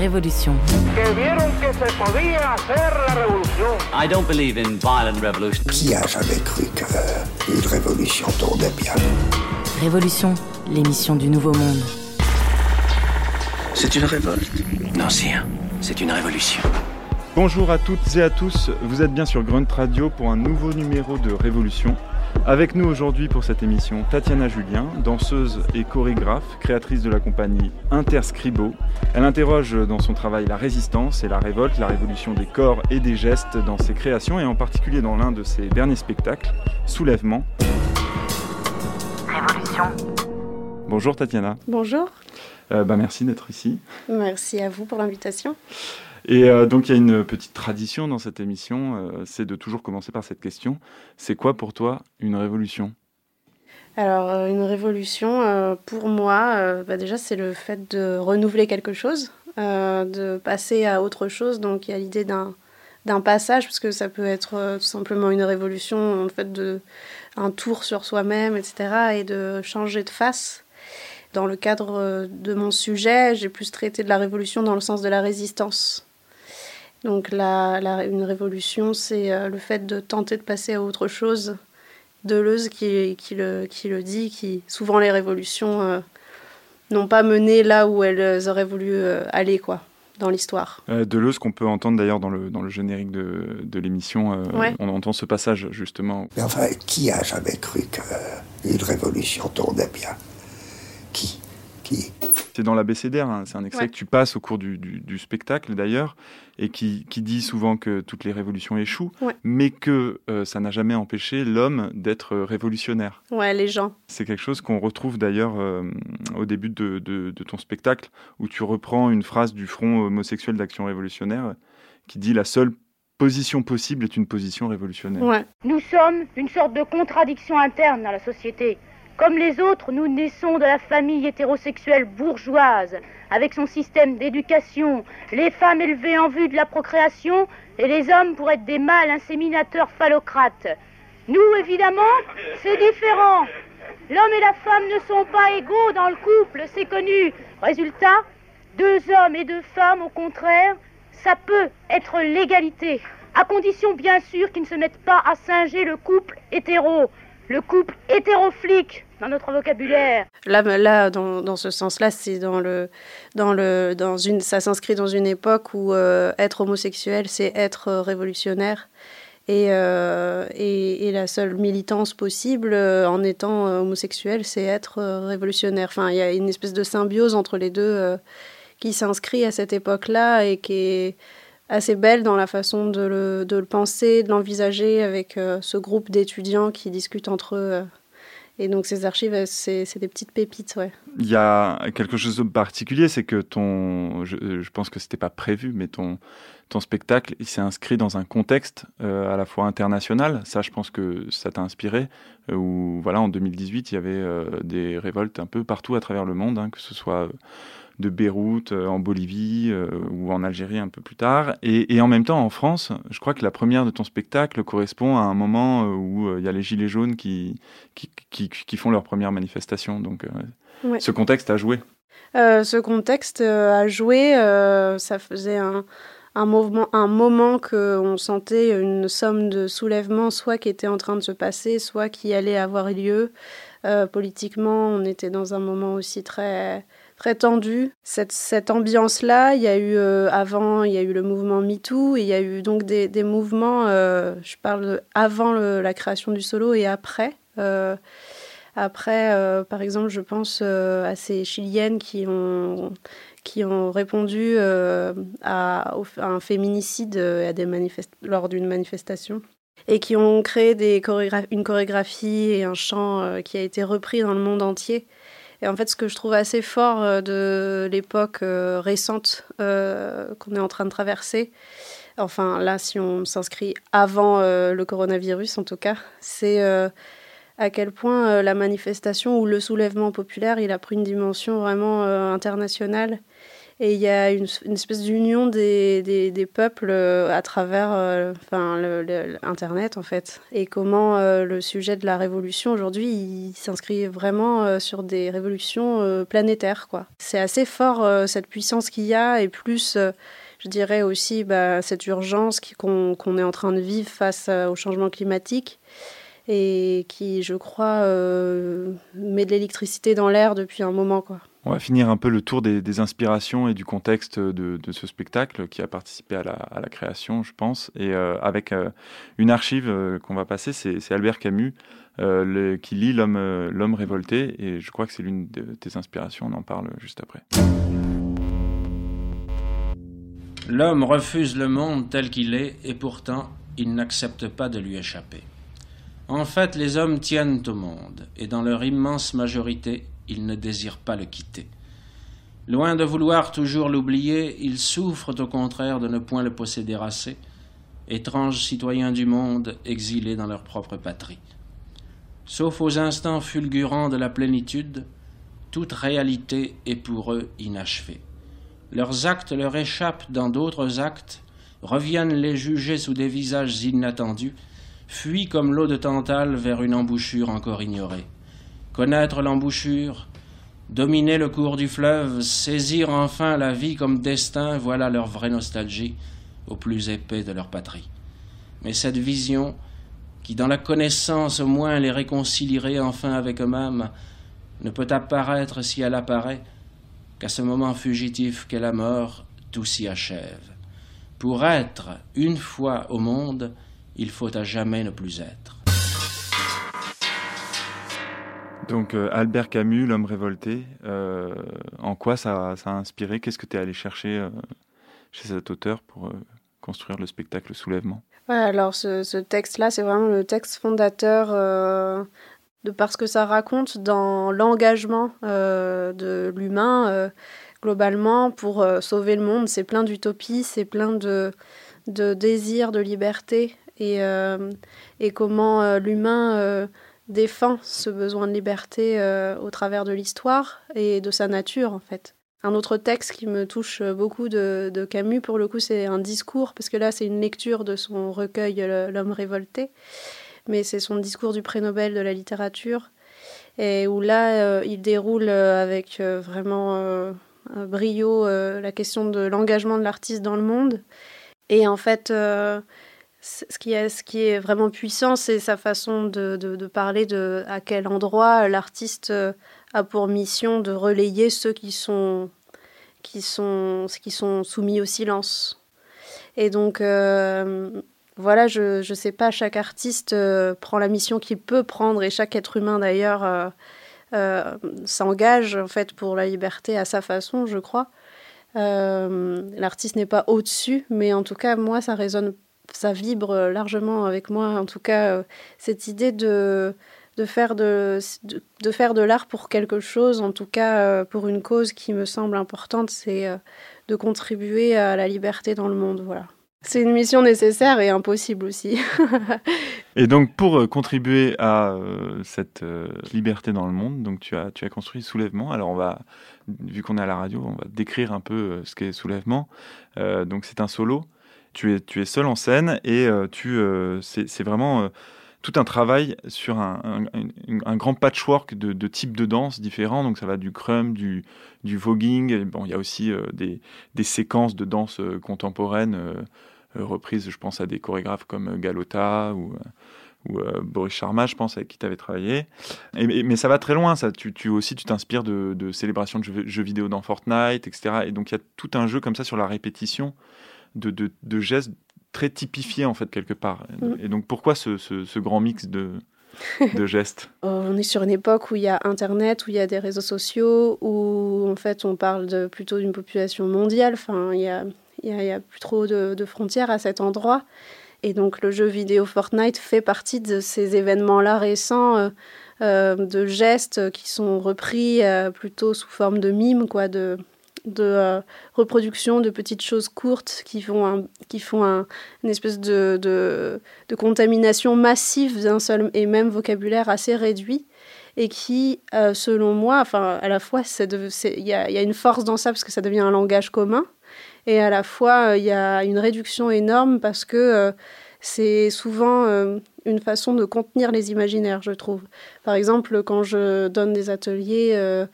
Révolution. I don't believe in violent revolution. Qui a jamais cru qu'une révolution tournait bien? Révolution, l'émission du Nouveau Monde. C'est une révolte. Non, sire, c'est une révolution. Bonjour à toutes et à tous, vous êtes bien sur Grunt Radio pour un nouveau numéro de Révolution. Avec nous aujourd'hui pour cette émission, Tatiana Julien, danseuse et chorégraphe, créatrice de la compagnie Interscribo. Elle interroge dans son travail la résistance et la révolte, la révolution des corps et des gestes dans ses créations et en particulier dans l'un de ses derniers spectacles, Soulèvement. Révolution. Bonjour Tatiana, Bonjour, Euh, bah, merci d'être ici. merci à vous pour l'invitation. Et euh, donc il y a une petite tradition dans cette émission, euh, c'est de toujours commencer par cette question. C'est quoi pour toi une révolution? Alors, euh, une révolution, pour moi, bah, déjà, c'est le fait de renouveler quelque chose, de passer à autre chose. Donc, il y a l'idée d'un passage, parce que ça peut être tout simplement une révolution, en fait, de un tour sur soi-même, etc., et de changer de face. Dans le cadre de mon sujet, j'ai plus traité de la révolution dans le sens de la résistance. Donc la, la- une révolution, c'est euh, le fait de tenter de passer à autre chose. Deleuze qui, qui, le, qui le dit, qui souvent les révolutions euh, n'ont pas mené là où elles auraient voulu euh, aller, quoi, dans l'histoire. Euh, Deleuze qu'on peut entendre d'ailleurs dans le, dans le générique de, de l'émission, euh, Ouais. on entend ce passage justement. Mais enfin, qui a jamais cru qu'une révolution tournait bien? Qui? Qui? C'est dans l'abécédaire, hein, c'est un extrait Ouais. que tu passes au cours du, du- du spectacle d'ailleurs, et qui, qui dit souvent que toutes les révolutions échouent, Ouais. mais que euh, ça n'a jamais empêché l'homme d'être révolutionnaire. Ouais, les gens. C'est quelque chose qu'on retrouve d'ailleurs euh, au début de, de- de ton spectacle, où tu reprends une phrase du Front homosexuel d'action révolutionnaire qui dit La seule position possible est une position révolutionnaire. Ouais. Nous sommes une sorte de contradiction interne dans la société. Comme les autres, nous naissons de la famille hétérosexuelle bourgeoise, avec son système d'éducation, les femmes élevées en vue de la procréation et les hommes pour être des mâles inséminateurs phallocrates. Nous, évidemment, c'est différent. L'homme et la femme ne sont pas égaux dans le couple, c'est connu. Résultat, deux hommes et deux femmes, au contraire, ça peut être l'égalité, à condition bien sûr qu'ils ne se mettent pas à singer le couple hétéro, le couple hétéroflique dans notre vocabulaire. Là, là dans, dans ce sens-là, c'est dans le, dans le, dans une, ça s'inscrit dans une époque où euh, être homosexuel, c'est être euh, révolutionnaire. Et, euh, et, et la seule militance possible en étant homosexuel, c'est être révolutionnaire. Enfin, il y a une espèce de symbiose entre les deux qui s'inscrit à cette époque-là et qui est assez belle dans la façon de le, de le penser, de l'envisager avec ce groupe d'étudiants qui discutent entre eux. Euh. Et donc ces archives, c'est des petites pépites, ouais. Il y a quelque chose de particulier, c'est que ton, je, je pense que c'était pas prévu, mais ton, ton spectacle, il s'est inscrit dans un contexte euh, à la fois international. Ça, je pense que ça t'a inspiré. euh, où voilà, en 2018, il y avait euh, des révoltes un peu partout à travers le monde, hein, que ce soit de Beyrouth, euh, en Bolivie euh, ou en Algérie un peu plus tard. Et, et en même temps, en France, je crois que la première de ton spectacle correspond à un moment euh, où il y a les Gilets jaunes qui, qui, qui, qui font leur première manifestation. Donc, Ouais. ce contexte a joué. Euh, ce contexte a joué, euh, ça faisait un, un, mouvement, un moment qu'on sentait une somme de soulèvement, soit qui était en train de se passer, soit qui allait avoir lieu. Euh, politiquement, on était dans un moment aussi très, très. Cette, cette ambiance-là, il y a eu euh, avant, il y a eu le mouvement MeToo, et il y a eu donc des, des mouvements, euh, je parle avant la création du solo et après. Euh, après, par exemple, je pense à ces Chiliennes qui ont, qui ont répondu à, un féminicide à des lors d'une manifestation et qui ont créé des chorégra- une chorégraphie et un chant qui a été repris dans le monde entier. Et en fait, ce que je trouve assez fort euh, de l'époque euh, récente euh, qu'on est en train de traverser, enfin là, si on s'inscrit avant le coronavirus en tout cas, c'est à quel point la manifestation ou le soulèvement populaire, il a pris une dimension vraiment internationale Et il y a une, espèce d'union des, des, peuples à travers enfin, le, Internet, en fait. Et comment le sujet de la révolution, aujourd'hui, s'inscrit vraiment sur des révolutions planétaires, quoi. C'est assez fort, cette puissance qu'il y a, et plus je dirais aussi bah, cette urgence qu'on est en train de vivre face euh, au changement climatique et qui, je crois, euh, met de l'électricité dans l'air depuis un moment. Quoi. On va finir un peu le tour des, inspirations et du contexte de, ce spectacle qui a participé à la, création, je pense, et euh, avec une archive qu'on va passer, c'est Albert Camus qui lit L'homme révolté, et je crois que c'est l'une de tes inspirations, on en parle juste après. L'homme refuse le monde tel qu'il est et pourtant il n'accepte pas de lui échapper. En fait, les hommes tiennent au monde et dans leur immense majorité, ils ne désirent pas le quitter. Loin de vouloir toujours l'oublier, ils souffrent au contraire de ne point le posséder assez, étranges citoyens du monde exilés dans leur propre patrie. Sauf aux instants fulgurants de la plénitude, toute réalité est pour eux inachevée. Leurs actes leur échappent dans d'autres actes, reviennent les juger sous des visages inattendus, fuient comme l'eau de Tantale vers une embouchure encore ignorée. Connaître l'embouchure, dominer le cours du fleuve, saisir enfin la vie comme destin, voilà leur vraie nostalgie au plus épais de leur patrie. Mais cette vision, qui dans la connaissance au moins les réconcilierait enfin avec eux-mêmes, ne peut apparaître si elle apparaît qu'à ce moment fugitif qu'est la mort, tout s'y achève. Pour être une fois au monde, il faut à jamais ne plus être. Donc euh, Albert Camus, L'homme révolté, euh, en quoi ça, a inspiré? Qu'est-ce que tu es allé chercher euh, chez cet auteur pour construire le spectacle Soulèvement? Alors ce, texte-là, c'est vraiment le texte fondateur de parce que ça raconte dans l'engagement de l'humain globalement pour sauver le monde. C'est plein d'utopies, c'est plein de, de désirs, de liberté et, et comment l'humain défend ce besoin de liberté au travers de l'histoire et de sa nature en fait. Un autre texte qui me touche beaucoup de, Camus, pour le coup, c'est un discours, parce que là, c'est une lecture de son recueil L'homme révolté mais c'est son discours du prix Nobel de la littérature, et où là, euh, il déroule euh, avec euh, vraiment brio la question de l'engagement de l'artiste dans le monde. Et en fait, ce qui, est, ce qui est vraiment puissant, c'est sa façon de, parler de à quel endroit l'artiste a pour mission de relayer ceux qui sont, qui sont, qui sont soumis au silence. Et donc, voilà, je ne sais pas, chaque artiste euh, prend la mission qu'il peut prendre et chaque être humain d'ailleurs euh, euh, s'engage en fait pour la liberté à sa façon, je crois. L'artiste n'est pas au-dessus, mais en tout cas, moi, ça résonne, ça vibre largement avec moi. En tout cas, cette idée de, de faire de, de, faire de l'art pour quelque chose, en tout cas pour une cause qui me semble importante, c'est de contribuer à la liberté dans le monde. Voilà. C'est une mission nécessaire et impossible aussi. et donc pour euh, contribuer à euh, cette euh, liberté dans le monde, donc tu as tu as construit Soulèvement. Alors on va vu qu'on est à la radio, on va décrire un peu ce qu'est Soulèvement. donc c'est un solo. Tu es tu es seul en scène et tu c'est vraiment tout un travail sur un, un, grand patchwork de, de, types de danse différents. Donc ça va du crumb, du, du voguing. Bon, il y a aussi des, des, séquences de danse contemporaine euh, reprise, je pense à des chorégraphes comme euh, Galota ou, euh, Boris Sharma, je pense, avec qui tu avais travaillé. Mais ça va très loin, ça. Tu, tu aussi, tu t'inspires de, de, célébrations de jeux, vidéo dans Fortnite, etc. Et donc, il y a tout un jeu comme ça sur la répétition de, de, de gestes très typifiés, en fait, quelque part. Mm. Et donc, pourquoi ce, ce, ce grand mix de, de gestes? On est sur une époque où il y a Internet, où il y a des réseaux sociaux, où en fait on parle de, plutôt d'une population mondiale. Enfin, il y a, n'y a, plus trop de, frontières à cet endroit. Et donc le jeu vidéo Fortnite fait partie de ces événements-là récents, euh, euh, de gestes qui sont repris euh, plutôt sous forme de mimes, quoi, de, de reproduction de petites choses courtes qui font, qui font une espèce de, de, contamination massive d'un seul et même vocabulaire assez réduit. et qui, selon moi, enfin, à la fois, il y a, y a une force dans ça parce que ça devient un langage commun, et à la fois, il y a une réduction énorme parce que c'est souvent une façon de contenir les imaginaires, je trouve. Par exemple, quand je donne des ateliers, euh, euh,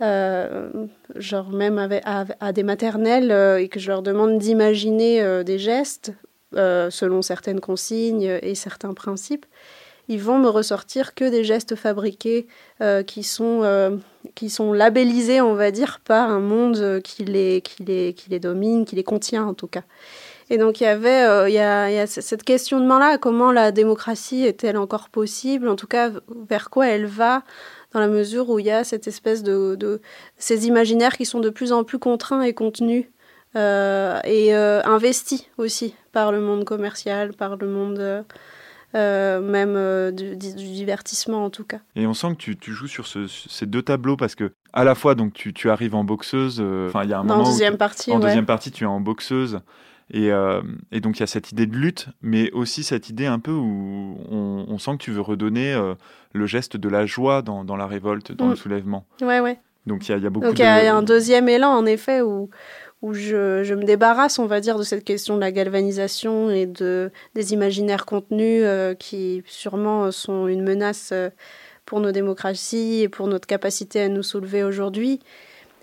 genre même à, des maternelles, euh, et que je leur demande d'imaginer des gestes selon certaines consignes et certains principes, ils vont me ressortir que des gestes fabriqués qui, sont, qui sont labellisés, on va dire, par un monde qui les, qui, les, qui les domine, qui les contient en tout cas. Et donc il y avait euh, il, y a, il y a cette questionnement-là, comment la démocratie est-elle encore possible? En tout cas, vers quoi elle va? Dans la mesure où il y a cette espèce de, de ces imaginaires qui sont de plus en plus contraints et contenus euh, et euh, investis aussi par le monde commercial, par le monde même du, du, divertissement en tout cas. Et on sent que tu, tu joues sur ce, ces deux tableaux parce que à la fois donc tu, tu arrives en boxeuse, enfin il y a un moment en deuxième partie, en ouais. deuxième partie tu es en boxeuse et, euh, et, donc il y a cette idée de lutte, mais aussi cette idée un peu où on, on sent que tu veux redonner euh, le geste de la joie dans, dans la révolte, dans Mm. le soulèvement. Ouais, ouais. Donc il y a, il y a beaucoup Donc il y a un deuxième élan en effet où, où je, je me débarrasse, on va dire, de cette question de la galvanisation et de, des imaginaires contenus euh, qui sûrement sont une menace pour nos démocraties et pour notre capacité à nous soulever aujourd'hui.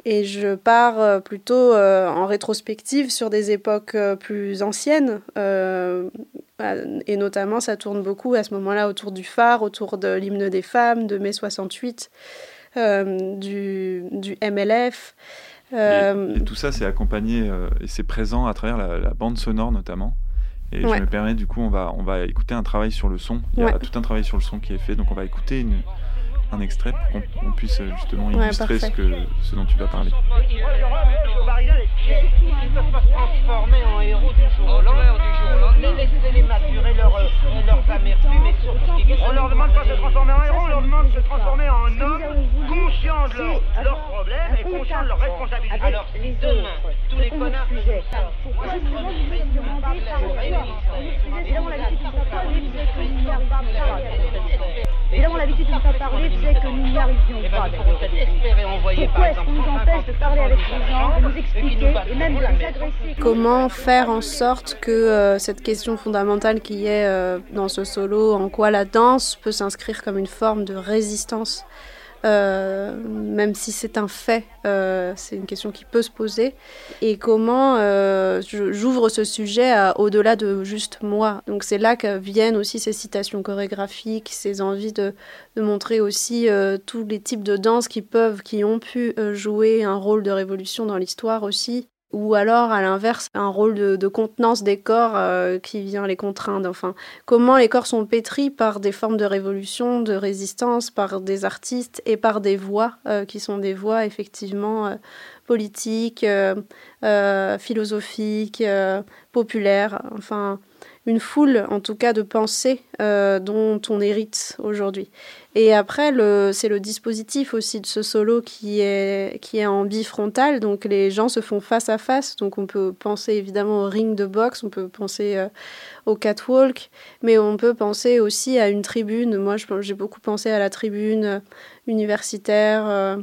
Et je pars euh, plutôt euh, en rétrospective sur des époques euh, plus anciennes. euh, et notamment, ça tourne beaucoup à ce moment-là autour du phare, autour de l'hymne des femmes, de mai 68, euh, du, du MLF. Et, et tout ça, c'est accompagné et c'est présent à travers la, la bande sonore notamment. Et Ouais. je me permets, du coup, on va, on va écouter un travail sur le son. Il y a tout un travail sur le son qui est fait, donc on va écouter une- un extrait pour qu'on on puisse euh, justement Ouais, illustrer ce, parfait. que, ce dont tu vas parler. Ils peuvent pas se transformer en héros du jour au lendemain. Laissez-les maturer leur, leurs amertumes et surtout... On leur demande pas de se transformer en héros, on leur demande de se transformer en hommes conscients de leurs leurs problèmes et conscients de leurs responsabilités. Alors, demain, tous les connards... Évidemment, l'habitude de ne pas parler faisait que nous n'y arrivions pas. il faut peut-être espérer envoyer, par Pourquoi est-ce qu'on nous exemple, empêche de parler avec les gens, de nous ceux qui expliquer battent et même de la les messe. agresser Comment faire en sorte que euh, cette question fondamentale qui est euh, dans ce solo, en quoi la danse peut s'inscrire comme une forme de résistance, euh, même si c'est un fait, euh, c'est une question qui peut se poser, et comment euh, j'ouvre ce sujet au-delà de juste moi. Donc c'est là que viennent aussi ces citations chorégraphiques, ces envies de, de montrer aussi euh, tous les types de danses qui peuvent, qui ont pu euh, jouer un rôle de révolution dans l'histoire aussi ou alors à l'inverse un rôle de, contenance des corps euh, qui vient les contraindre. Enfin, comment les corps sont pétris par des formes de révolution, de résistance, par des artistes et par des voix euh, qui sont des voix effectivement euh, politiques, philosophiques, populaires. Enfin, une foule en tout cas de pensées euh, dont on hérite aujourd'hui. Et après, c'est le dispositif aussi de ce solo qui est, qui est en bifrontal, donc les gens se font face à face, donc on peut penser évidemment au ring de boxe, on peut penser euh, au catwalk, mais on peut penser aussi à une tribune. Moi, j'ai beaucoup pensé à la tribune euh, universitaire,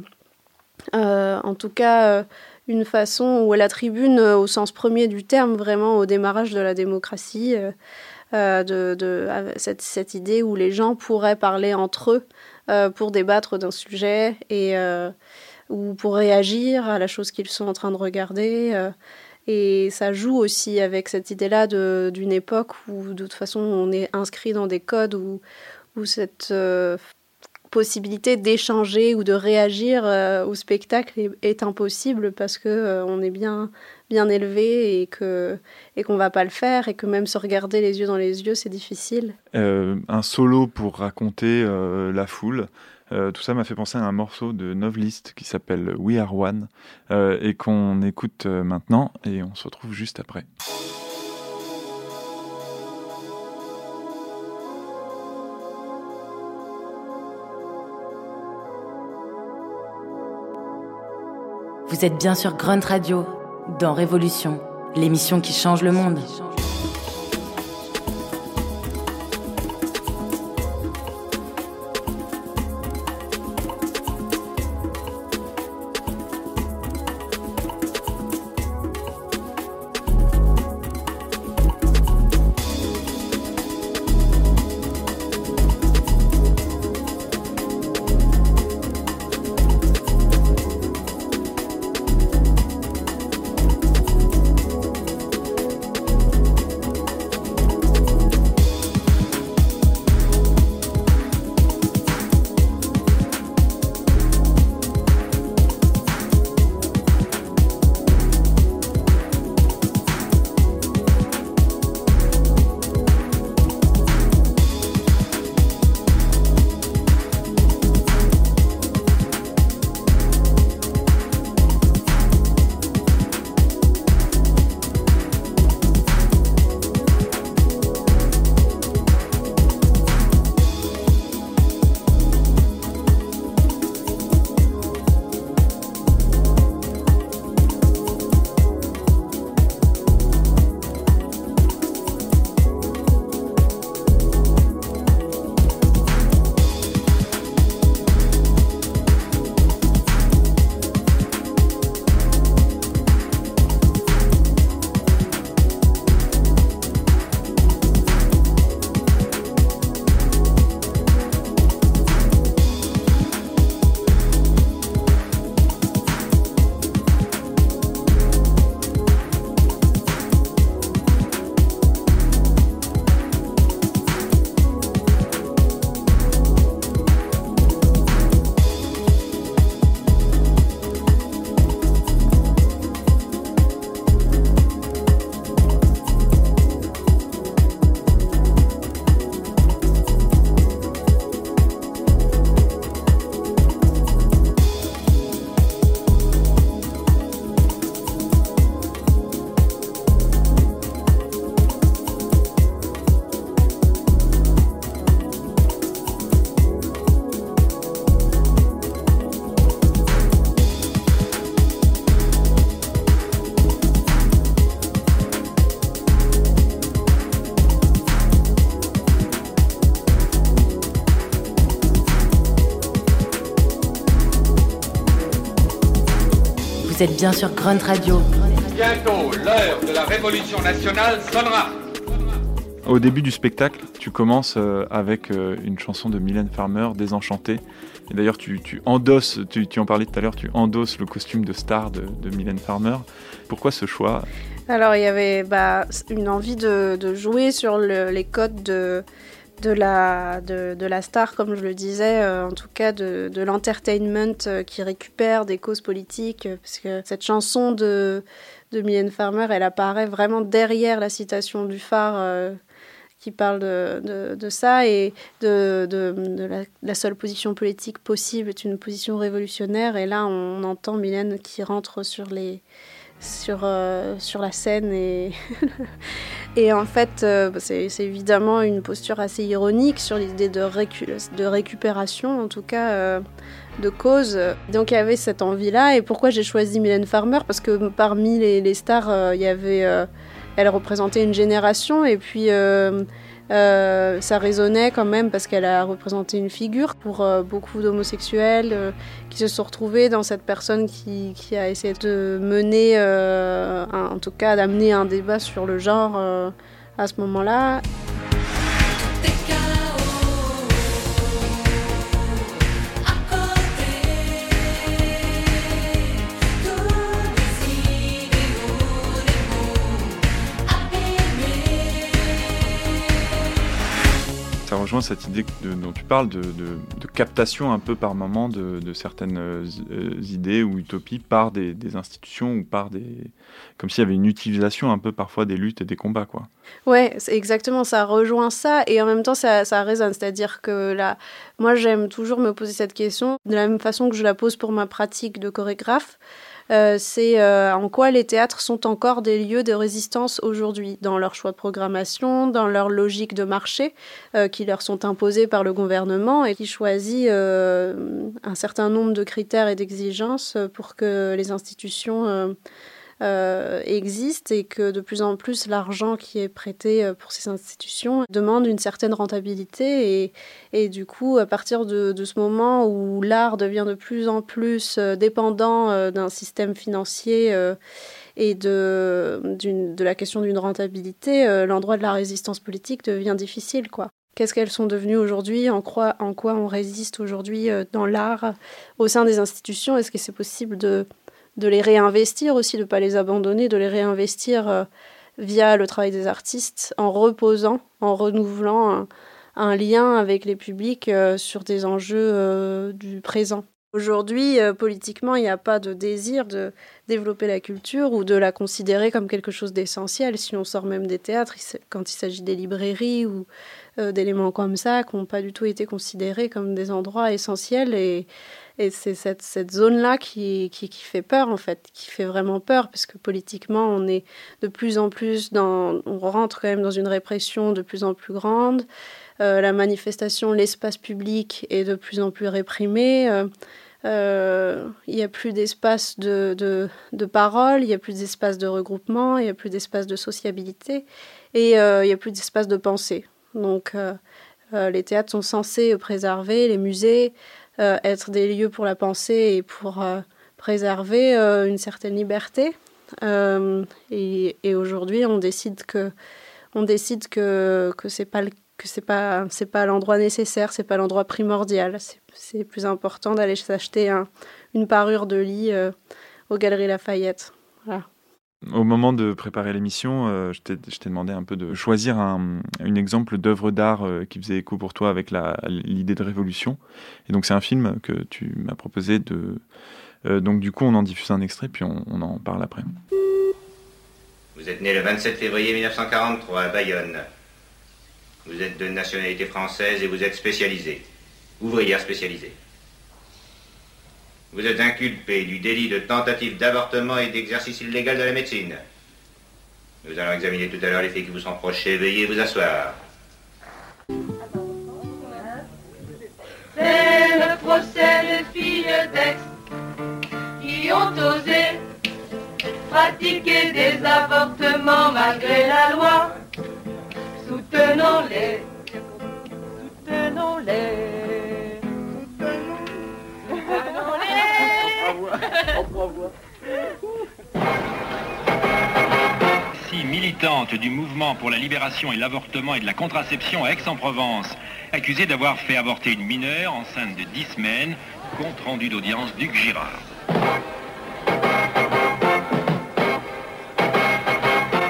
en tout cas une façon où la tribune, euh, au sens premier du terme, vraiment au démarrage de la démocratie, euh, euh, de, de euh, cette, cette idée où les gens pourraient parler entre eux euh, pour débattre d'un sujet et euh, ou pour réagir à la chose qu'ils sont en train de regarder. et ça joue aussi avec cette idée-là d'une époque où de toute façon on est inscrit dans des codes où, où cette possibilité d'échanger ou de réagir euh, au spectacle est, impossible parce que euh, on est bien élevé et que et qu'on va pas le faire et que même se regarder les yeux dans les yeux c'est difficile. Euh, un solo pour raconter la foule. Tout ça m'a fait penser à un morceau de Novelist qui s'appelle We Are One et qu'on écoute maintenant et on se retrouve juste après. Vous êtes bien sur Grunt Radio, dans Révolution, l'émission qui change le monde. Vous êtes bien sur Grunt Radio. Bientôt, l'heure de la révolution nationale sonnera. Au début du spectacle, tu commences euh, avec euh, une chanson de Mylène Farmer, Désenchantée. Et d'ailleurs, tu, tu endosses, tu, tu en parlais tout à l'heure, tu endosses le costume de star de, de Mylène Farmer. Pourquoi ce choix? Alors, il y avait bah, une envie de, de jouer sur le- les codes de, de, la, de, de la star, comme je le disais, euh, en tout cas de, de l'entertainment euh, qui récupère des causes politiques, euh, parce que cette chanson de, de Mylène Farmer, elle apparaît vraiment derrière la citation du phare. euh, qui parle de, de, ça et de, de, la, seule position politique possible est une position révolutionnaire. Et là, on entend Mylène qui rentre sur, les, sur, sur la scène. Et, et en fait, euh, c'est évidemment une posture assez ironique sur l'idée de, récu de récupération, en tout cas. euh, de cause. Donc il y avait cette envie-là. Et pourquoi j'ai choisi Mylène Farmer? Parce que parmi les, stars, euh, il y avait, elle représentait une génération. Et puis euh, ça résonnait quand même parce qu'elle a représenté une figure pour euh, beaucoup d'homosexuels euh, qui se sont retrouvés dans cette personne qui, a essayé de mener, en tout cas d'amener un débat sur le genre à ce moment-là. Cette idée dont tu parles de, captation un peu par moment de, de certaines euh, idées ou utopies par des, des institutions ou par des... Comme s'il y avait une utilisation un peu parfois des luttes et des combats, quoi. Ouais, c'est exactement, ça rejoint ça et en même temps ça, ça résonne. C'est-à-dire que là, moi j'aime toujours me poser cette question de la même façon que je la pose pour ma pratique de chorégraphe. Euh, c'est euh, en quoi les théâtres sont encore des lieux de résistance aujourd'hui, dans leur choix de programmation, dans leur logique de marché euh, qui leur sont imposés par le gouvernement et qui choisit un certain nombre de critères et d'exigences pour que les institutions euh, existe et que de plus en plus l'argent qui est prêté euh, pour ces institutions demande une certaine rentabilité et, et du coup à partir de, de ce moment où l'art devient de plus en plus euh, dépendant euh, d'un système financier et de, de la question d'une rentabilité, l'endroit de la résistance politique devient difficile quoi. Qu'est-ce qu'elles sont devenues aujourd'hui? En en quoi on résiste aujourd'hui dans l'art au sein des institutions? Est-ce que c'est possible de, de les réinvestir aussi, de ne pas les abandonner, de les réinvestir euh, via le travail des artistes, en reposant, en renouvelant un, lien avec les publics euh, sur des enjeux euh, du présent. Aujourd'hui, politiquement, il n'y a pas de désir de développer la culture ou de la considérer comme quelque chose d'essentiel. Si on sort même des théâtres, quand il s'agit des librairies ou d'éléments comme ça, qui n'ont pas du tout été considérés comme des endroits essentiels. Et, et c'est cette, zone-là qui, qui, fait peur, en fait, qui fait vraiment peur, parce que politiquement, on est de plus en plus dans. On rentre quand même dans une répression de plus en plus grande. Euh, la manifestation, l'espace public est de plus en plus réprimé. Euh, euh, il n'y a plus d'espace de, de, de parole, il n'y a plus d'espace de regroupement, il n'y a plus d'espace de sociabilité et il n'y a plus d'espace de pensée. Donc les théâtres sont censés préserver, les musées, être des lieux pour la pensée et pour euh, préserver euh, une certaine liberté. Euh, et aujourd'hui, on décide que on décide que que c'est pas que c'est pas c'est pas l'endroit nécessaire, c'est pas l'endroit primordial. C'est- plus important d'aller s'acheter un- une parure de lit euh, aux Galeries Lafayette. Voilà. Au moment de préparer l'émission, euh, je t'ai demandé un peu de choisir un, exemple d'œuvre d'art euh, qui faisait écho pour toi avec l'idée de révolution. Et donc c'est un film que tu m'as proposé de... euh, donc du coup on en diffuse un extrait puis on, on en parle après. Vous êtes né le 27 février 1943 à Bayonne. Vous êtes de nationalité française et vous êtes spécialisé. Ouvrière spécialisée. Vous êtes inculpé du délit de tentative d'avortement et d'exercice illégal de la médecine. Nous allons examiner tout à l'heure les faits qui vous sont reprochés. Veuillez vous asseoir. C'est le procès de filles d'ex qui ont osé pratiquer des avortements malgré la loi. Soutenons-les, soutenons-les, revoir. Si militante du mouvement pour la libération et l'avortement et de la contraception à Aix-en-Provence, accusée d'avoir fait avorter une mineure enceinte de 10 semaines, compte rendu d'audience d'Hugues Girard.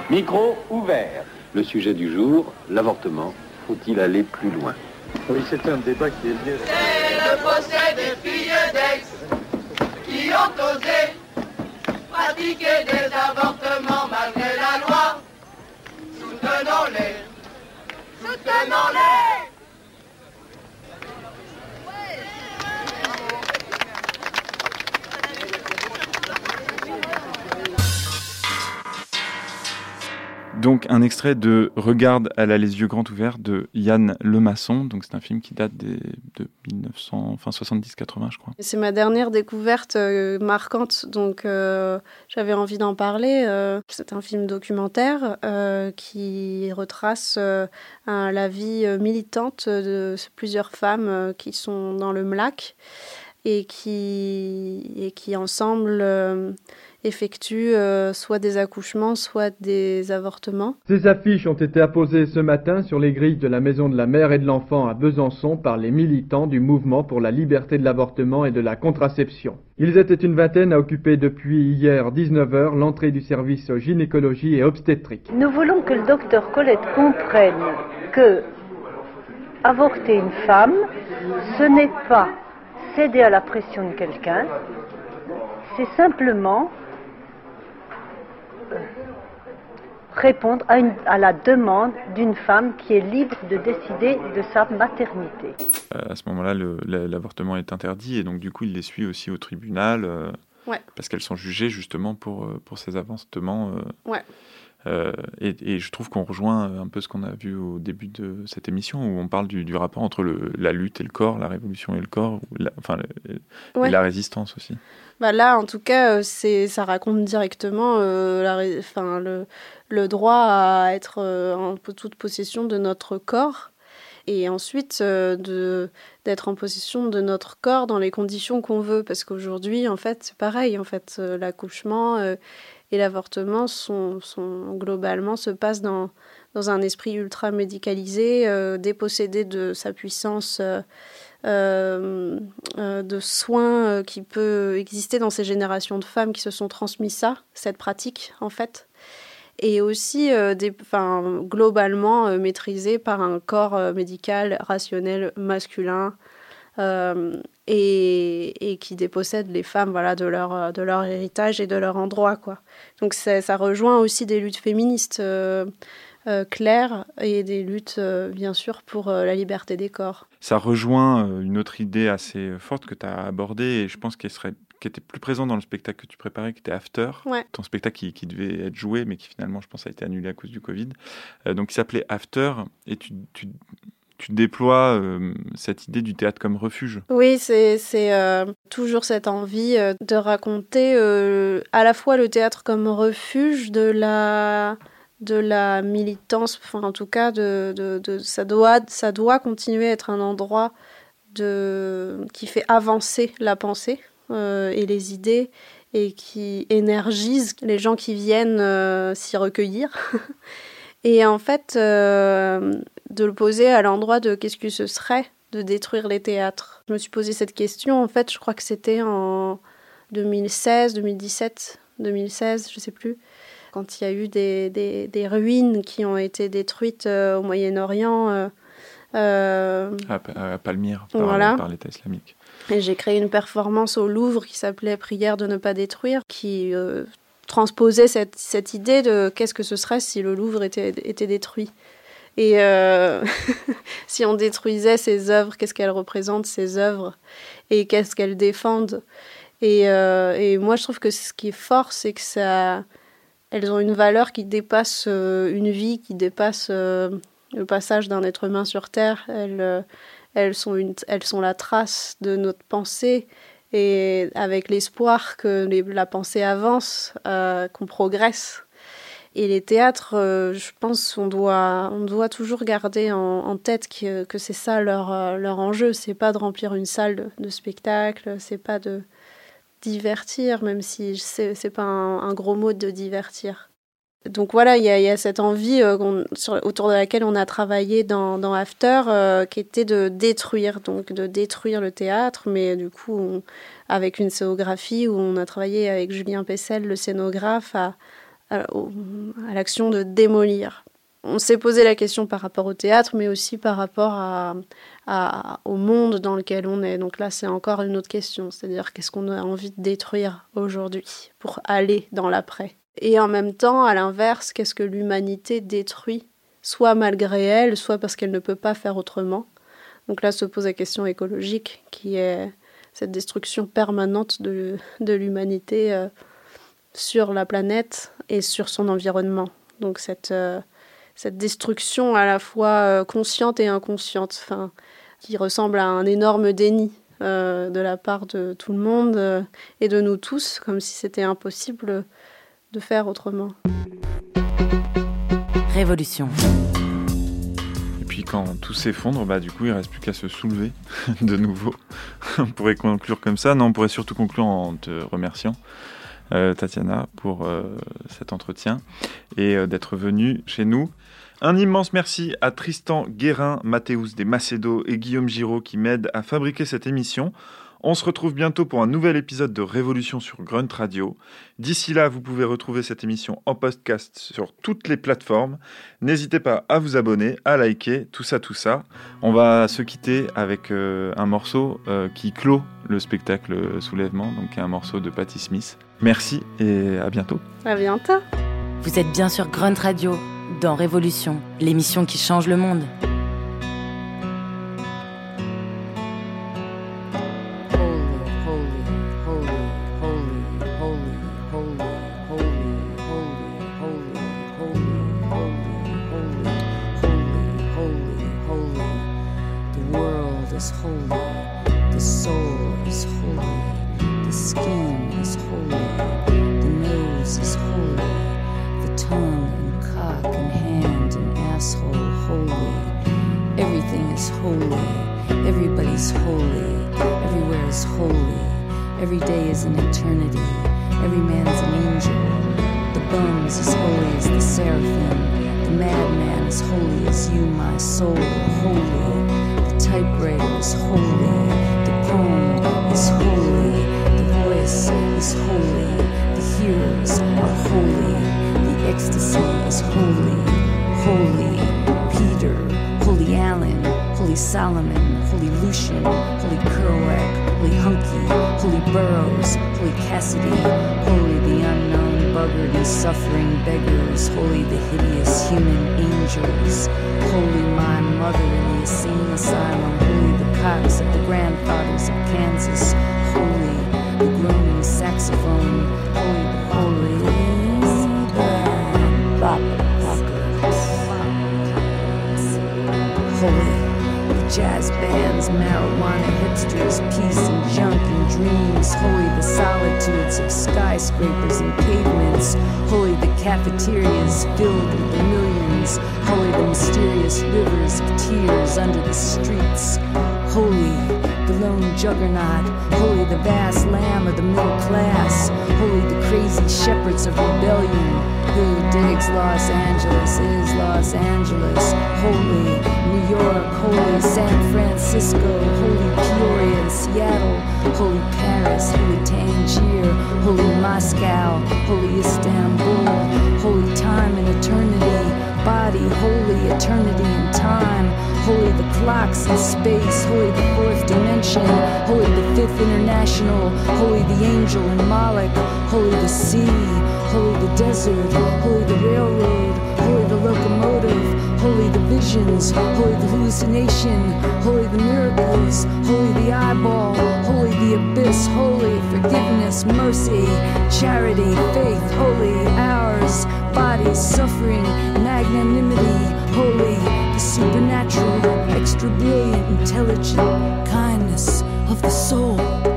Micro ouvert. Le sujet du jour, l'avortement. Faut-il aller plus loin? Oui, c'est un débat qui est lié. C'est le procès des filles d'Aix qui ont osé pratiquer des avortements malgré la loi. Soutenons-les, soutenons-les. Donc un extrait de Regarde, elle a les yeux grands ouverts de Yann Lemasson. Donc c'est un film qui date des, de 1900, enfin 70-80 je crois. C'est ma dernière découverte euh, marquante, donc euh, j'avais envie d'en parler. Euh, c'est un film documentaire qui retrace la vie militante de plusieurs femmes qui sont dans le MLAC et qui, et qui ensemble effectuent euh, soit des accouchements, soit des avortements. Ces affiches ont été apposées ce matin sur les grilles de la Maison de la Mère et de l'Enfant à Besançon par les militants du mouvement pour la liberté de l'avortement et de la contraception. Ils étaient une vingtaine à occuper depuis hier 19h l'entrée du service gynécologie et obstétrique. Nous voulons que le docteur Colette comprenne que avorter une femme, ce n'est pas céder à la pression de quelqu'un, c'est simplement répondre à, une- à la demande d'une femme qui est libre de décider de sa maternité. Euh, à ce moment-là, l'avortement est interdit et donc du coup il les suit aussi au tribunal euh, Ouais. parce qu'elles sont jugées justement pour, euh, pour ces avortements. euh, Ouais. Euh, et, et je trouve qu'on rejoint un peu ce qu'on a vu au début de cette émission où on parle du, du rapport entre le, la lutte et le corps, la révolution et le corps, la- enfin le- et la résistance aussi. Bah là, en tout cas, euh, c'est, ça raconte directement euh, la, ré- enfin, le, le droit à être euh, en toute possession de notre corps et ensuite euh, de, d'être en possession de notre corps dans les conditions qu'on veut. Parce qu'aujourd'hui, en fait, c'est pareil. En fait, euh, l'accouchement euh, et l'avortement globalement se passent dans, dans un esprit ultra médicalisé, euh, dépossédé de sa puissance. euh, euh, de soins qui peut exister dans ces générations de femmes qui se sont transmis ça, cette pratique en fait, et aussi euh, des, globalement maîtrisé par un corps médical rationnel masculin et, et qui dépossède les femmes voilà, de, leur, euh, de leur héritage et de leur endroit. Quoi. Donc ça rejoint aussi des luttes féministes euh, euh, claires et des luttes euh, bien sûr pour euh, la liberté des corps. Ça rejoint euh, une autre idée assez forte que tu as abordée et je pense qu'elle serait qui était plus présente dans le spectacle que tu préparais, qui était After, Ouais. ton spectacle qui, qui devait être joué, mais qui finalement, je pense, a été annulé à cause du Covid. Euh, donc, il s'appelait After, et tu, tu, tu déploies euh, cette idée du théâtre comme refuge. Oui, c'est euh, toujours cette envie euh, de raconter à la fois le théâtre comme refuge de la de la militance, enfin en tout cas de, ça doit ça doit continuer à être un endroit qui fait avancer la pensée et les idées et qui énergise les gens qui viennent s'y recueillir. et en fait, euh, de le poser à l'endroit de qu'est-ce que ce serait de détruire les théâtres. Je me suis posé cette question, en fait, je crois que c'était en 2016, 2017, 2016, je sais plus, quand il y a eu des, des, des ruines qui ont été détruites euh, au Moyen-Orient. euh, euh, À, à Palmyre, par, Voilà. par l'État islamique. et j'ai créé une performance au Louvre qui s'appelait Prière de ne pas détruire, qui transposait cette, cette idée de qu'est-ce que ce serait si le Louvre était, était détruit. Et euh, si on détruisait ces œuvres, qu'est-ce qu'elles représentent, ces œuvres, et qu'est-ce qu'elles défendent. Et, euh, et moi, je trouve que ce qui est fort, c'est que ça, elles ont une valeur qui dépasse euh, une vie, qui dépasse le passage d'un être humain sur Terre. Elles, elles, sont une, elles sont la trace de notre pensée et avec l'espoir que la pensée avance, euh, qu'on progresse. Et les théâtres, euh, je pense on doit, on doit toujours garder en, tête que, c'est ça leur, euh, leur enjeu. C'est pas de remplir une salle de, de spectacle, c'est pas de divertir, même si c'est pas un, un gros mot de divertir. Donc voilà, il y, a cette envie autour de laquelle on a travaillé dans, After, qui était de détruire, donc de détruire le théâtre, mais du coup avec une scénographie où on a travaillé avec Julien Pessel, le scénographe, à, à l'action de démolir on s'est posé la question par rapport au théâtre, mais aussi par rapport à, au monde dans lequel on est. Donc là, c'est encore une autre question, c'est-à-dire qu'est-ce qu'on a envie de détruire aujourd'hui pour aller dans l'après? Et en même temps, à l'inverse, qu'est-ce que l'humanité détruit, soit malgré elle, soit parce qu'elle ne peut pas faire autrement? Donc là se pose la question écologique, qui est cette destruction permanente de, l'humanité euh, sur la planète et sur son environnement. Donc cette... Euh, destruction à la fois euh, consciente et inconsciente, qui ressemble à un énorme déni de la part de tout le monde et de nous tous, comme si c'était impossible de faire autrement. Révolution. Et puis quand tout s'effondre, bah du coup il reste plus qu'à se soulever de nouveau. on pourrait conclure comme ça, non, on pourrait surtout conclure en te remerciant. Tatiana, pour cet entretien et d'être venue chez nous. Un immense merci à Tristan Guérin, Mathéus des Macedo et Guillaume Giraud qui m'aident à fabriquer cette émission. On se retrouve bientôt pour un nouvel épisode de Révolution sur Grunt Radio. D'ici là, vous pouvez retrouver cette émission en podcast sur toutes les plateformes. N'hésitez pas à vous abonner, à liker, tout ça, tout ça. On va se quitter avec euh, un morceau euh, qui clôt le spectacle Soulèvement, donc un morceau de Patti Smith. Merci et à bientôt. À bientôt. Vous êtes bien sur Grunt Radio dans Révolution, l'émission qui change le monde. eternity, every man's an angel. The bum's as holy as the seraphim, the madman as holy as you, my soul, holy. The typewriter is holy, the poem is holy, the voice is holy, the hearers are holy, the ecstasy is holy, holy. Holy Solomon, Holy Lucian, Holy Kerouac, Holy Hunky, Holy Burroughs, Holy Cassidy, Holy the unknown buggered and suffering beggars, Holy the hideous human angels, Holy my mother in the insane asylum, Holy the cops of the grandfathers of Kansas, Holy the groaning saxophone, Holy the jazz bands, marijuana hipsters, peace and junk and dreams. Holy the solitudes of skyscrapers and pavements. Holy the cafeterias filled with the millions. Holy the mysterious rivers of tears under the streets. Holy the lone juggernaut. Holy the vast lamb of the middle class. Holy the crazy shepherds of rebellion. Who digs Los Angeles is Los Angeles. Holy New York, holy San Francisco, holy Peoria and Seattle, holy Paris, holy Tangier, holy Moscow, holy Istanbul, holy time and eternity body, holy eternity and time, holy the clocks and space, holy the fourth dimension, holy the fifth international, holy the angel and Moloch, holy the sea, Holy the desert, holy the railroad, holy the locomotive, holy the visions, holy the hallucination, holy the miracles, holy the eyeball, holy the abyss, holy forgiveness, mercy, charity, faith, holy ours, bodies, suffering, magnanimity, holy, the supernatural, extra brilliant, intelligent, kindness of the soul.